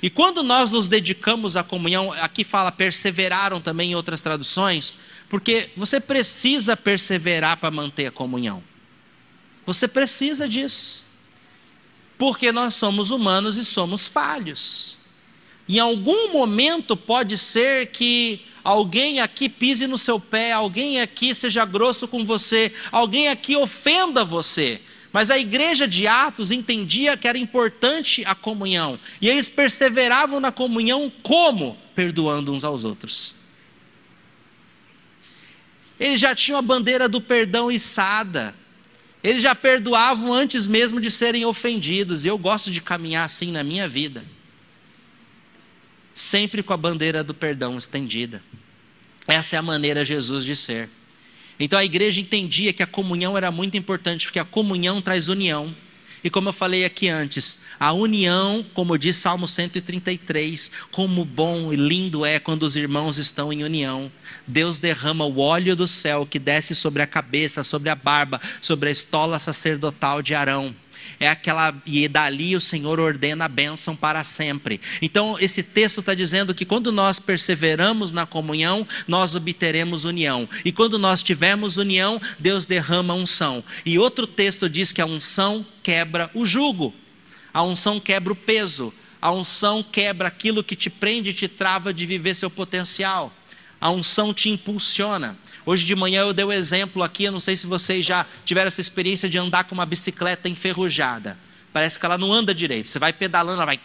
E quando nós nos dedicamos à comunhão, aqui fala perseveraram também em outras traduções, porque você precisa perseverar para manter a comunhão. Você precisa disso. Porque nós somos humanos e somos falhos. Em algum momento pode ser que alguém aqui pise no seu pé, alguém aqui seja grosso com você, alguém aqui ofenda você. Mas a igreja de Atos entendia que era importante a comunhão. E eles perseveravam na comunhão como? Perdoando uns aos outros. Eles já tinham a bandeira do perdão içada. Eles já perdoavam antes mesmo de serem ofendidos. E eu gosto de caminhar assim na minha vida. sempre com a bandeira do perdão estendida. Essa é a maneira Jesus de ser. Então a igreja entendia que a comunhão era muito importante, porque a comunhão traz união. E como eu falei aqui antes, a união, como diz Salmo 133, como bom e lindo é quando os irmãos estão em união. Deus derrama o óleo do céu que desce sobre a cabeça, sobre a barba, sobre a estola sacerdotal de Arão é aquela e dali o Senhor ordena a bênção para sempre. Então esse texto está dizendo que quando nós perseveramos na comunhão, nós obteremos união. E quando nós tivermos união, Deus derrama unção. E outro texto diz que a unção quebra o jugo. A unção quebra o peso. A unção quebra aquilo que te prende e te trava de viver seu potencial. A unção te impulsiona. Hoje de manhã eu dei o um exemplo aqui, eu não sei se vocês já tiveram essa experiência de andar com uma bicicleta enferrujada. Parece que ela não anda direito. Você vai pedalando, ela vai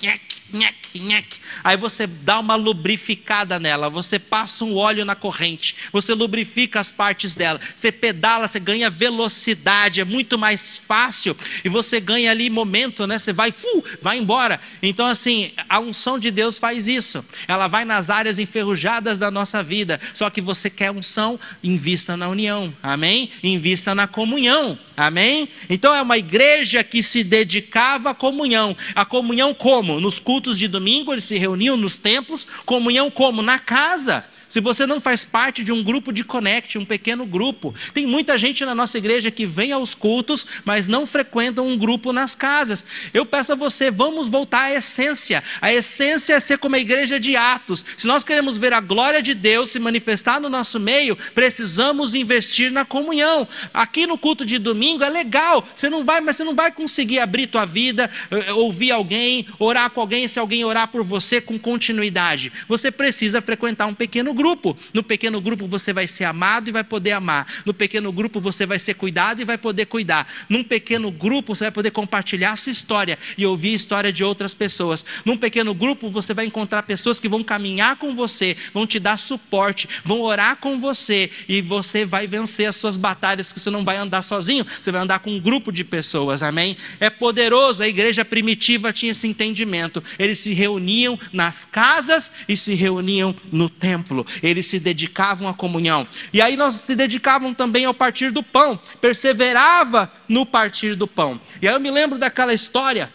nhec, nhec. Aí você dá uma lubrificada nela, você passa um óleo na corrente, você lubrifica as partes dela, você pedala, você ganha velocidade, é muito mais fácil e você ganha ali momento, né? Você vai, uh, vai embora. Então, assim, a unção de Deus faz isso. Ela vai nas áreas enferrujadas da nossa vida. Só que você quer unção, invista na união, amém? Invista na comunhão. Amém? Então é uma igreja que se dedicava à comunhão. A comunhão como? Nos cultos de domingo, eles se reuniam nos templos. Comunhão como? Na casa. Se você não faz parte de um grupo de connect, um pequeno grupo, tem muita gente na nossa igreja que vem aos cultos, mas não frequenta um grupo nas casas. Eu peço a você, vamos voltar à essência. A essência é ser como a igreja de Atos. Se nós queremos ver a glória de Deus se manifestar no nosso meio, precisamos investir na comunhão. Aqui no culto de domingo é legal, você não vai, mas você não vai conseguir abrir tua vida, eh, ouvir alguém, orar com alguém, se alguém orar por você com continuidade. Você precisa frequentar um pequeno grupo grupo. No pequeno grupo você vai ser amado e vai poder amar. No pequeno grupo você vai ser cuidado e vai poder cuidar. Num pequeno grupo você vai poder compartilhar a sua história e ouvir a história de outras pessoas. Num pequeno grupo você vai encontrar pessoas que vão caminhar com você, vão te dar suporte, vão orar com você e você vai vencer as suas batalhas, porque você não vai andar sozinho, você vai andar com um grupo de pessoas. Amém? É poderoso. A igreja primitiva tinha esse entendimento. Eles se reuniam nas casas e se reuniam no templo eles se dedicavam à comunhão. E aí nós se dedicavam também ao partir do pão, perseverava no partir do pão. E aí eu me lembro daquela história,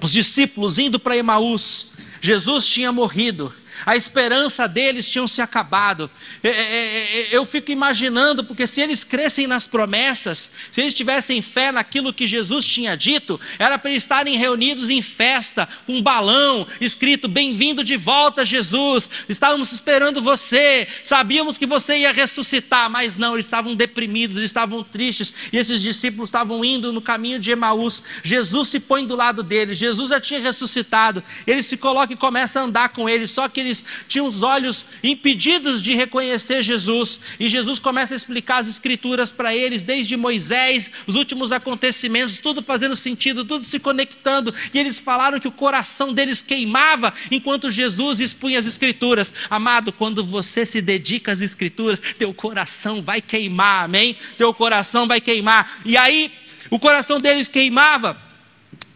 os discípulos indo para Emaús, Jesus tinha morrido, a esperança deles tinha se acabado. É, é, é, eu fico imaginando, porque se eles crescem nas promessas, se eles tivessem fé naquilo que Jesus tinha dito, era para eles estarem reunidos em festa, com um balão escrito: Bem-vindo de volta, Jesus. Estávamos esperando você, sabíamos que você ia ressuscitar, mas não, eles estavam deprimidos, eles estavam tristes, e esses discípulos estavam indo no caminho de Emaús. Jesus se põe do lado deles, Jesus já tinha ressuscitado, ele se coloca e começa a andar com eles, só que eles tinham os olhos impedidos de reconhecer Jesus, e Jesus começa a explicar as escrituras para eles, desde Moisés, os últimos acontecimentos, tudo fazendo sentido, tudo se conectando, e eles falaram que o coração deles queimava enquanto Jesus expunha as escrituras. Amado, quando você se dedica às escrituras, teu coração vai queimar, amém? Teu coração vai queimar. E aí, o coração deles queimava.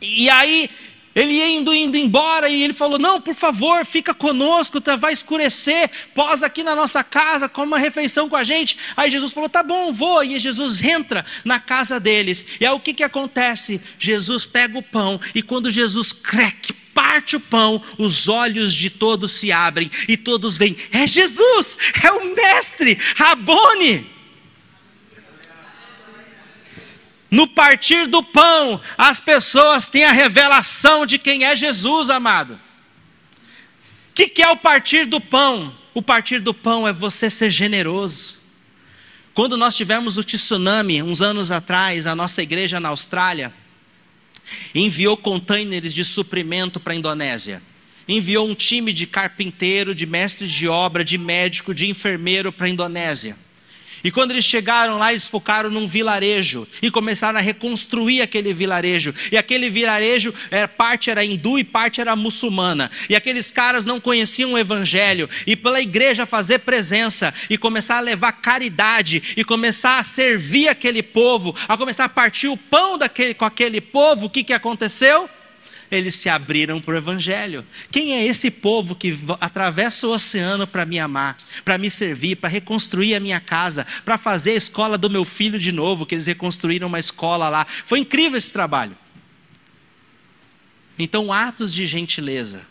E aí ele indo, indo embora e ele falou: Não, por favor, fica conosco, tá, vai escurecer, posa aqui na nossa casa, come uma refeição com a gente. Aí Jesus falou: Tá bom, vou. E Jesus entra na casa deles. E aí o que, que acontece? Jesus pega o pão e quando Jesus creque, parte o pão, os olhos de todos se abrem e todos veem: É Jesus, é o Mestre, Rabone. No partir do pão, as pessoas têm a revelação de quem é Jesus, amado. O que, que é o partir do pão? O partir do pão é você ser generoso. Quando nós tivemos o tsunami, uns anos atrás, a nossa igreja na Austrália enviou containers de suprimento para a Indonésia. Enviou um time de carpinteiro, de mestre de obra, de médico, de enfermeiro para a Indonésia. E quando eles chegaram lá, eles focaram num vilarejo e começaram a reconstruir aquele vilarejo. E aquele vilarejo, é, parte era hindu e parte era muçulmana. E aqueles caras não conheciam o evangelho. E pela igreja fazer presença e começar a levar caridade e começar a servir aquele povo, a começar a partir o pão daquele, com aquele povo, o que, que aconteceu? Eles se abriram para o Evangelho. Quem é esse povo que atravessa o oceano para me amar, para me servir, para reconstruir a minha casa, para fazer a escola do meu filho de novo, que eles reconstruíram uma escola lá? Foi incrível esse trabalho. Então, atos de gentileza,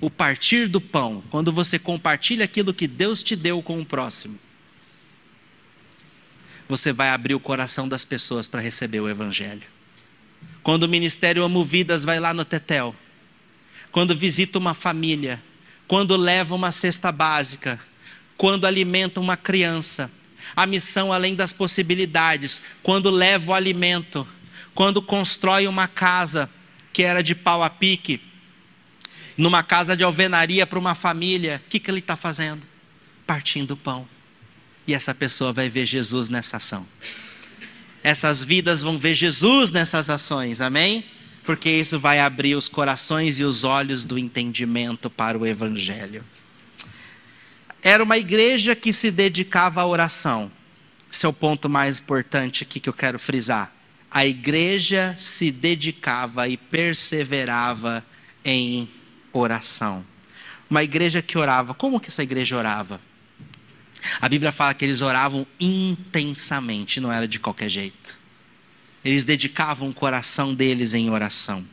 o partir do pão, quando você compartilha aquilo que Deus te deu com o próximo, você vai abrir o coração das pessoas para receber o Evangelho. Quando o Ministério Amo Vidas vai lá no Tetel, quando visita uma família, quando leva uma cesta básica, quando alimenta uma criança, a missão além das possibilidades, quando leva o alimento, quando constrói uma casa que era de pau a pique, numa casa de alvenaria para uma família, o que, que ele está fazendo? Partindo o pão. E essa pessoa vai ver Jesus nessa ação essas vidas vão ver Jesus nessas ações, amém? Porque isso vai abrir os corações e os olhos do entendimento para o Evangelho. Era uma igreja que se dedicava à oração. Esse é o ponto mais importante aqui que eu quero frisar. A igreja se dedicava e perseverava em oração. Uma igreja que orava. Como que essa igreja orava? A Bíblia fala que eles oravam intensamente, não era de qualquer jeito. Eles dedicavam o coração deles em oração.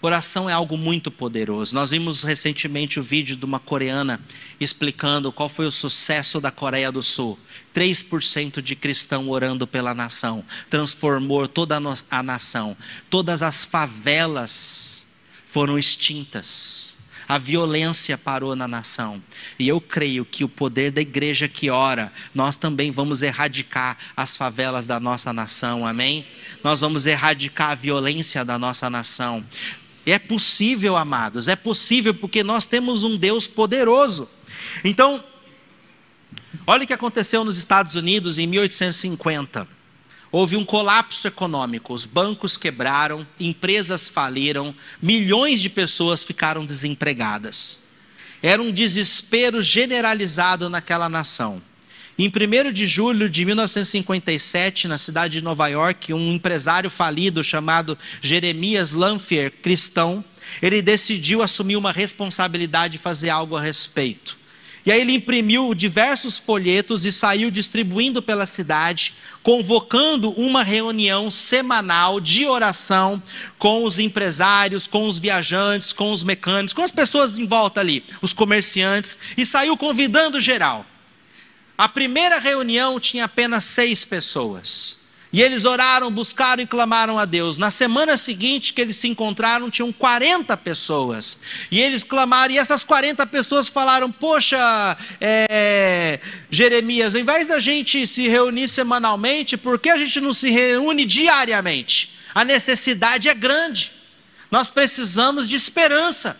Oração é algo muito poderoso. Nós vimos recentemente o vídeo de uma coreana explicando qual foi o sucesso da Coreia do Sul. 3% de cristão orando pela nação transformou toda a nação. Todas as favelas foram extintas a violência parou na nação. E eu creio que o poder da igreja que ora, nós também vamos erradicar as favelas da nossa nação, amém? Nós vamos erradicar a violência da nossa nação. É possível, amados, é possível porque nós temos um Deus poderoso. Então, olha o que aconteceu nos Estados Unidos em 1850. Houve um colapso econômico, os bancos quebraram, empresas faliram, milhões de pessoas ficaram desempregadas. Era um desespero generalizado naquela nação. Em 1 de julho de 1957, na cidade de Nova York, um empresário falido chamado Jeremias Lanphier, cristão, ele decidiu assumir uma responsabilidade e fazer algo a respeito. E aí ele imprimiu diversos folhetos e saiu distribuindo pela cidade, convocando uma reunião semanal de oração com os empresários, com os viajantes, com os mecânicos, com as pessoas em volta ali, os comerciantes, e saiu convidando geral. A primeira reunião tinha apenas seis pessoas. E eles oraram, buscaram e clamaram a Deus. Na semana seguinte que eles se encontraram, tinham 40 pessoas. E eles clamaram, e essas 40 pessoas falaram: Poxa, é, Jeremias, ao invés da gente se reunir semanalmente, por que a gente não se reúne diariamente? A necessidade é grande. Nós precisamos de esperança.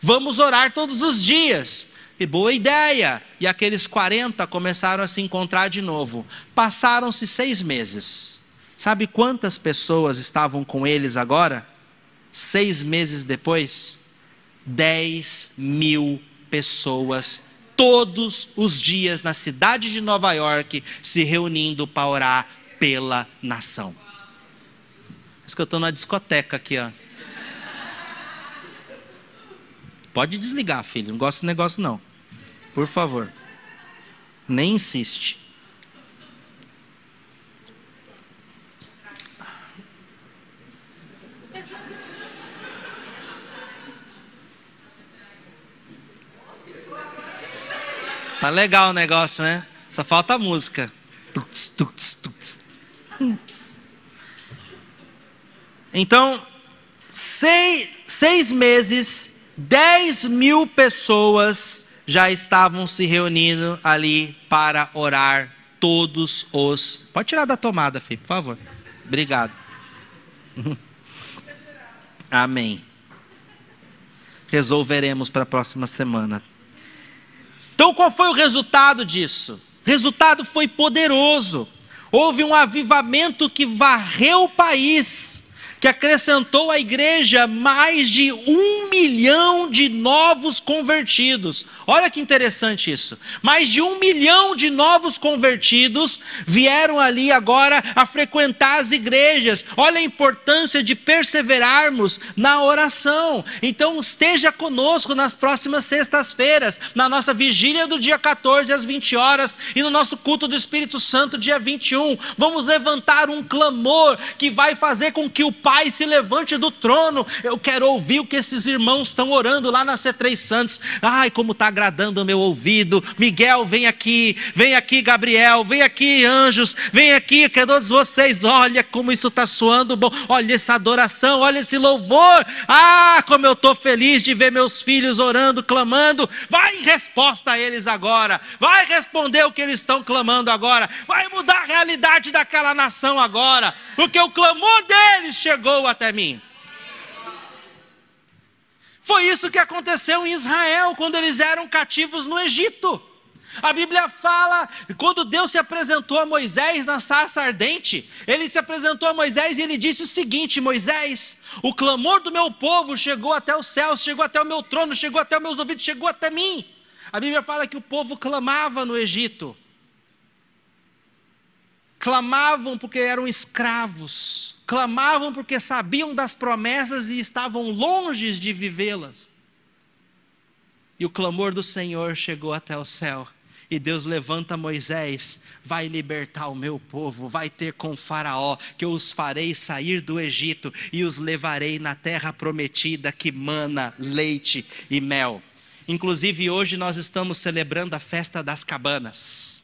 Vamos orar todos os dias. E boa ideia! E aqueles 40 começaram a se encontrar de novo. Passaram-se seis meses. Sabe quantas pessoas estavam com eles agora? Seis meses depois? 10 mil pessoas todos os dias na cidade de Nova York se reunindo para orar pela nação. Acho que eu estou na discoteca aqui, ó. Pode desligar, filho. Não gosto desse negócio, não. Por favor. Nem insiste. Tá legal o negócio, né? Só falta a música. Então, seis, seis meses, dez mil pessoas já estavam se reunindo ali para orar todos os. Pode tirar da tomada, filho, por favor. Obrigado. [LAUGHS] Amém. Resolveremos para a próxima semana. Então, qual foi o resultado disso? O resultado foi poderoso. Houve um avivamento que varreu o país que acrescentou à igreja mais de um milhão de novos convertidos. Olha que interessante isso. Mais de um milhão de novos convertidos vieram ali agora a frequentar as igrejas. Olha a importância de perseverarmos na oração. Então, esteja conosco nas próximas sextas-feiras, na nossa vigília do dia 14 às 20 horas e no nosso culto do Espírito Santo, dia 21. Vamos levantar um clamor que vai fazer com que o Pai se levante do trono. Eu quero ouvir o que esses irmãos estão orando lá na C3 Santos. Ai, como está agradando o meu ouvido. Miguel, vem aqui, vem aqui, Gabriel, vem aqui, anjos, vem aqui, que todos vocês, olha como isso está soando bom. Olha essa adoração, olha esse louvor. Ah, como eu estou feliz de ver meus filhos orando, clamando. Vai em resposta a eles agora. Vai responder o que eles estão clamando agora. Vai mudar a realidade daquela nação agora. Porque o clamor deles chegou até mim. Foi isso que aconteceu em Israel quando eles eram cativos no Egito. A Bíblia fala, quando Deus se apresentou a Moisés na sarça ardente, ele se apresentou a Moisés e ele disse o seguinte: Moisés, o clamor do meu povo chegou até os céus, chegou até o meu trono, chegou até os meus ouvidos, chegou até mim. A Bíblia fala que o povo clamava no Egito, clamavam porque eram escravos, clamavam porque sabiam das promessas e estavam longe de vivê-las. E o clamor do Senhor chegou até o céu. E Deus levanta Moisés, vai libertar o meu povo, vai ter com Faraó, que eu os farei sair do Egito e os levarei na terra prometida que mana leite e mel. Inclusive, hoje nós estamos celebrando a festa das cabanas.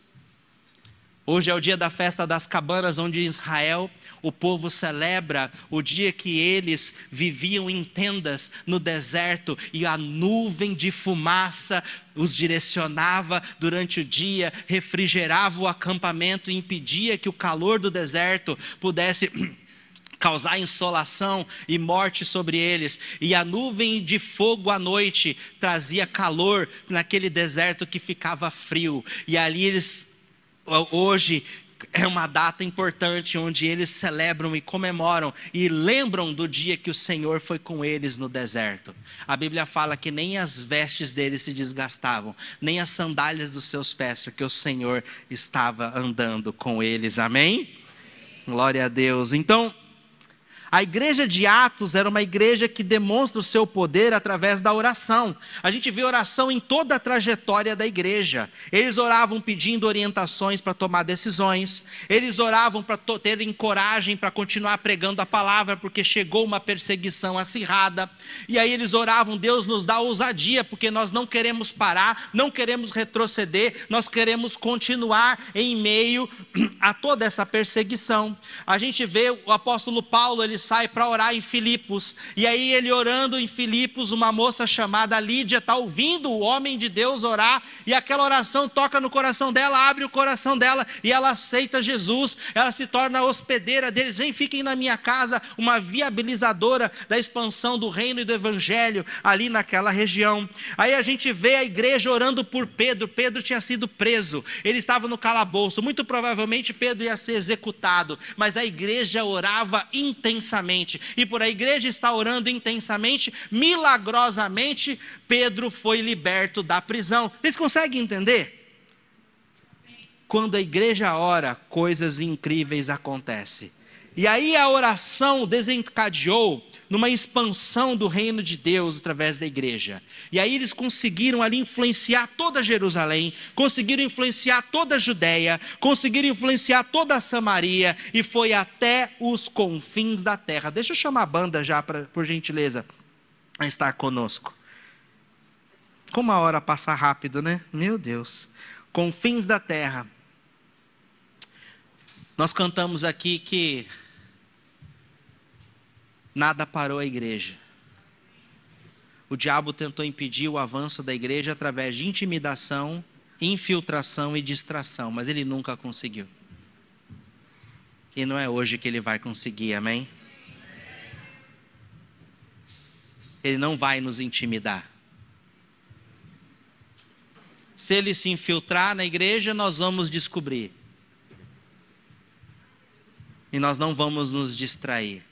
Hoje é o dia da festa das cabanas, onde Israel o povo celebra o dia que eles viviam em tendas no deserto e a nuvem de fumaça os direcionava durante o dia, refrigerava o acampamento e impedia que o calor do deserto pudesse [CLEARS THROAT] causar insolação e morte sobre eles, e a nuvem de fogo à noite trazia calor naquele deserto que ficava frio, e ali eles hoje é uma data importante onde eles celebram e comemoram e lembram do dia que o Senhor foi com eles no deserto. A Bíblia fala que nem as vestes deles se desgastavam, nem as sandálias dos seus pés, porque o Senhor estava andando com eles. Amém? Glória a Deus. Então, a igreja de Atos era uma igreja que demonstra o seu poder através da oração. A gente vê oração em toda a trajetória da igreja. Eles oravam pedindo orientações para tomar decisões, eles oravam para terem coragem para continuar pregando a palavra, porque chegou uma perseguição acirrada. E aí eles oravam: Deus nos dá ousadia, porque nós não queremos parar, não queremos retroceder, nós queremos continuar em meio [CLEARS THROAT] a toda essa perseguição. A gente vê o apóstolo Paulo, ele sai para orar em Filipos. E aí ele orando em Filipos, uma moça chamada Lídia está ouvindo o homem de Deus orar e aquela oração toca no coração dela, abre o coração dela e ela aceita Jesus. Ela se torna hospedeira deles. Vem, fiquem na minha casa, uma viabilizadora da expansão do reino e do evangelho ali naquela região. Aí a gente vê a igreja orando por Pedro. Pedro tinha sido preso. Ele estava no calabouço. Muito provavelmente Pedro ia ser executado, mas a igreja orava intensamente intensamente. E por a igreja está orando intensamente, milagrosamente, Pedro foi liberto da prisão. Vocês conseguem entender? Quando a igreja ora, coisas incríveis acontecem. E aí a oração desencadeou numa expansão do reino de Deus através da igreja. E aí eles conseguiram ali influenciar toda Jerusalém, conseguiram influenciar toda a Judéia, conseguiram influenciar toda a Samaria e foi até os confins da terra. Deixa eu chamar a banda já, pra, por gentileza, a estar conosco. Como a hora passa rápido, né? Meu Deus. Confins da terra. Nós cantamos aqui que nada parou a igreja. O diabo tentou impedir o avanço da igreja através de intimidação, infiltração e distração, mas ele nunca conseguiu. E não é hoje que ele vai conseguir, amém? Ele não vai nos intimidar. Se ele se infiltrar na igreja, nós vamos descobrir. E nós não vamos nos distrair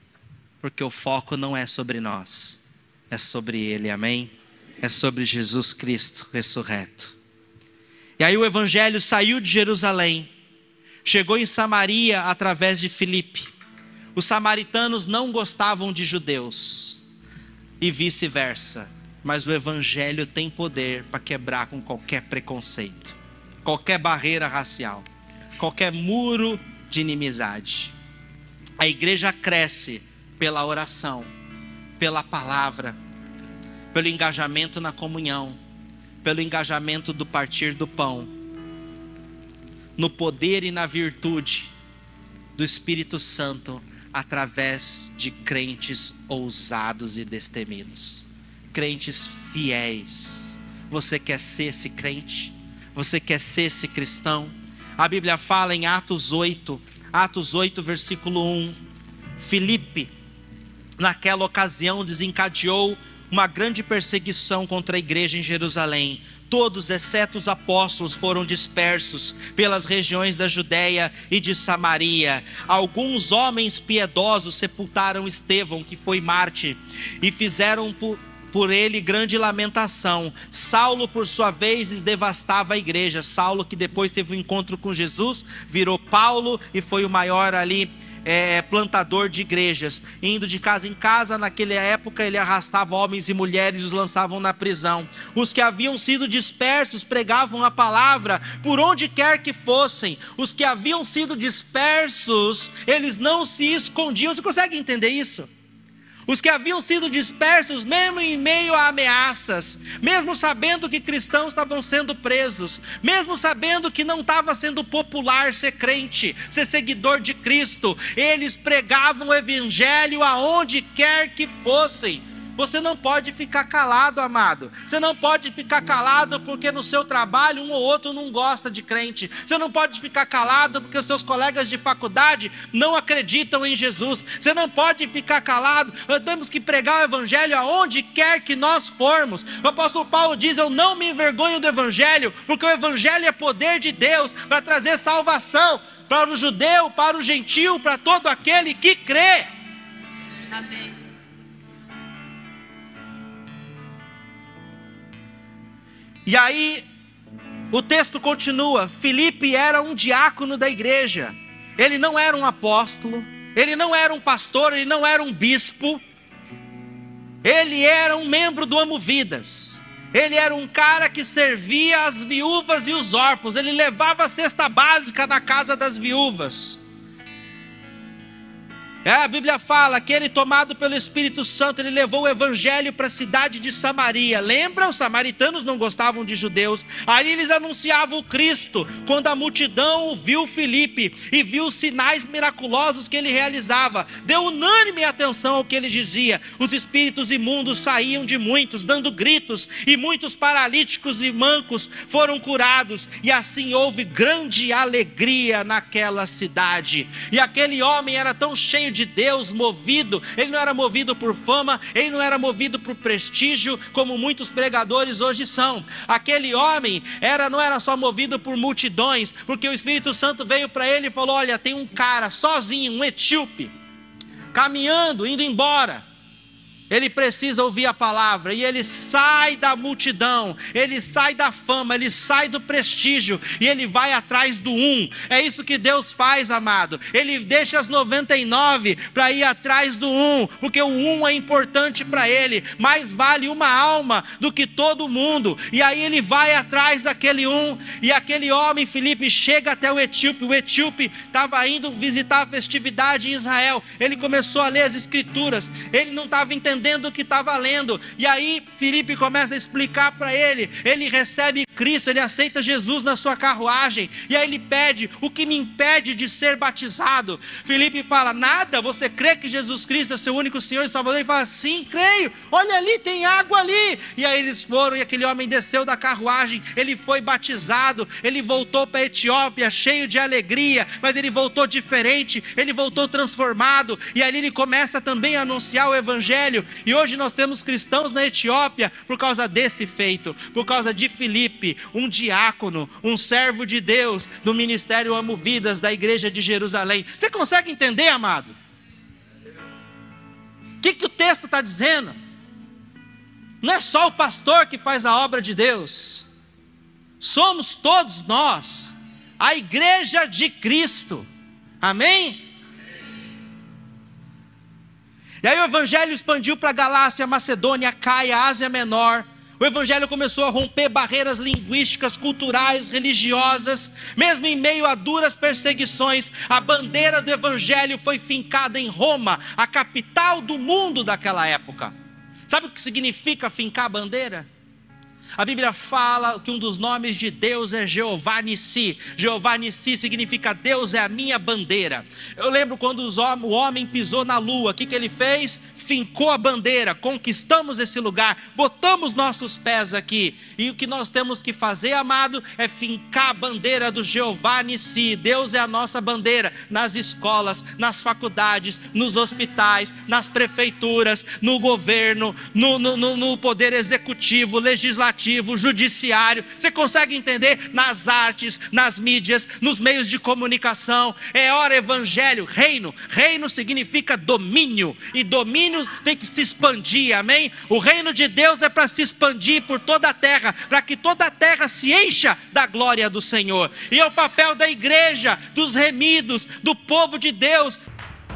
porque o foco não é sobre nós, é sobre Ele, amém? É sobre Jesus Cristo ressurreto. E aí o evangelho saiu de Jerusalém, chegou em Samaria através de Filipe. Os samaritanos não gostavam de judeus e vice-versa, mas o evangelho tem poder para quebrar com qualquer preconceito, qualquer barreira racial, qualquer muro de inimizade. A igreja cresce pela oração, pela palavra, pelo engajamento na comunhão, pelo engajamento do partir do pão, no poder e na virtude do Espírito Santo através de crentes ousados e destemidos, crentes fiéis. Você quer ser esse crente? Você quer ser esse cristão? A Bíblia fala em Atos 8, Atos 8, versículo 1. Filipe, naquela ocasião, desencadeou uma grande perseguição contra a igreja em Jerusalém. Todos, exceto os apóstolos, foram dispersos pelas regiões da Judéia e de Samaria. Alguns homens piedosos sepultaram Estevão, que foi Marte, e fizeram por, por ele grande lamentação. Saulo, por sua vez, devastava a igreja. Saulo, que depois teve um encontro com Jesus, virou Paulo e foi o maior ali é, plantador de igrejas, indo de casa em casa. Naquela época, ele arrastava homens e mulheres e os lançavam na prisão. Os que haviam sido dispersos pregavam a palavra por onde quer que fossem. Os que haviam sido dispersos, eles não se escondiam. Você consegue entender isso? Os que haviam sido dispersos, mesmo em meio a ameaças, mesmo sabendo que cristãos estavam sendo presos, mesmo sabendo que não estava sendo popular ser crente, ser seguidor de Cristo, eles pregavam o evangelho aonde quer que fossem você não pode ficar calado, amado. Você não pode ficar calado porque no seu trabalho um ou outro não gosta de crente. Você não pode ficar calado porque os seus colegas de faculdade não acreditam em Jesus. Você não pode ficar calado. Nós temos que pregar o evangelho aonde quer que nós formos. O apóstolo Paulo diz: Eu não me envergonho do evangelho, porque o evangelho é poder de Deus para trazer salvação para o judeu, para o gentil, para todo aquele que crê. Amém. E aí, o texto continua: Filipe era um diácono da igreja, ele não era um apóstolo, ele não era um pastor, ele não era um bispo, ele era um membro do Amo Vidas. Ele era um cara que servia as viúvas e os órfãos, ele levava a cesta básica na casa das viúvas. É, a Bíblia fala que ele, tomado pelo Espírito Santo, ele levou o evangelho para a cidade de Samaria. Lembra? Os samaritanos não gostavam de judeus. Aí eles anunciavam o Cristo. Quando a multidão viu Filipe e viu os sinais miraculosos que ele realizava, deu unânime atenção ao que ele dizia. Os espíritos imundos saíam de muitos, dando gritos, e muitos paralíticos e mancos foram curados. E assim houve grande alegria naquela cidade. E aquele homem era tão cheio de Deus, movido, ele não era movido por fama, ele não era movido por prestígio, como muitos pregadores hoje são. Aquele homem era não era só movido por multidões, porque o Espírito Santo veio para ele e falou: "Olha, tem um cara sozinho, um etíope, caminhando, indo embora. Ele precisa ouvir a palavra e ele sai da multidão, ele sai da fama, ele sai do prestígio e ele vai atrás do um. É isso que Deus faz, amado. Ele deixa as 99 para ir atrás do um, porque o um é importante para ele. Mais vale uma alma do que todo mundo. E aí ele vai atrás daquele um e aquele homem, Felipe, chega até o etíope. O etíope estava indo visitar a festividade em Israel. Ele começou a ler as escrituras. Ele não estava entendendo entendendo o que estava lendo. E aí Felipe começa a explicar para ele. Ele recebe Cristo, ele aceita Jesus na sua carruagem. E aí ele pede: O que me impede de ser batizado? Felipe fala: Nada, você crê que Jesus Cristo é seu único Senhor e Salvador? Ele fala: Sim, creio. Olha ali, tem água ali. E aí eles foram e aquele homem desceu da carruagem. Ele foi batizado. Ele voltou para a Etiópia cheio de alegria, mas ele voltou diferente. Ele voltou transformado. E ali ele começa também a anunciar o Evangelho. E hoje nós temos cristãos na Etiópia por causa desse feito, por causa de Filipe, um diácono, um servo de Deus do ministério Amo Vidas da igreja de Jerusalém. Você consegue entender, amado? que, que o texto está dizendo? Não é só o pastor que faz a obra de Deus, somos todos nós, a igreja de Cristo, amém? E aí o evangelho expandiu para Galácia, Macedônia, Caia, Ásia Menor. O evangelho começou a romper barreiras linguísticas, culturais, religiosas, mesmo em meio a duras perseguições. A bandeira do evangelho foi fincada em Roma, a capital do mundo daquela época. Sabe o que significa fincar a bandeira? A Bíblia fala que um dos nomes de Deus é Jeová Nissi. Jeová Nissi significa Deus é a minha bandeira. Eu lembro quando o homem pisou na lua, o que, que ele fez? Fincou a bandeira, conquistamos esse lugar, botamos nossos pés aqui. E o que nós temos que fazer, amado, é fincar a bandeira do Jeová Nissi. Deus é a nossa bandeira nas escolas, nas faculdades, nos hospitais, nas prefeituras, no governo, no, no, no poder executivo, legislativo, judiciário. Você consegue entender? Nas artes, nas mídias, nos meios de comunicação. É hora evangelho, reino. Reino significa domínio. E domínio reino tem que se expandir, amém? O reino de Deus é para se expandir por toda a terra, para que toda a terra se encha da glória do Senhor. E é o papel da igreja, dos remidos, do povo de Deus.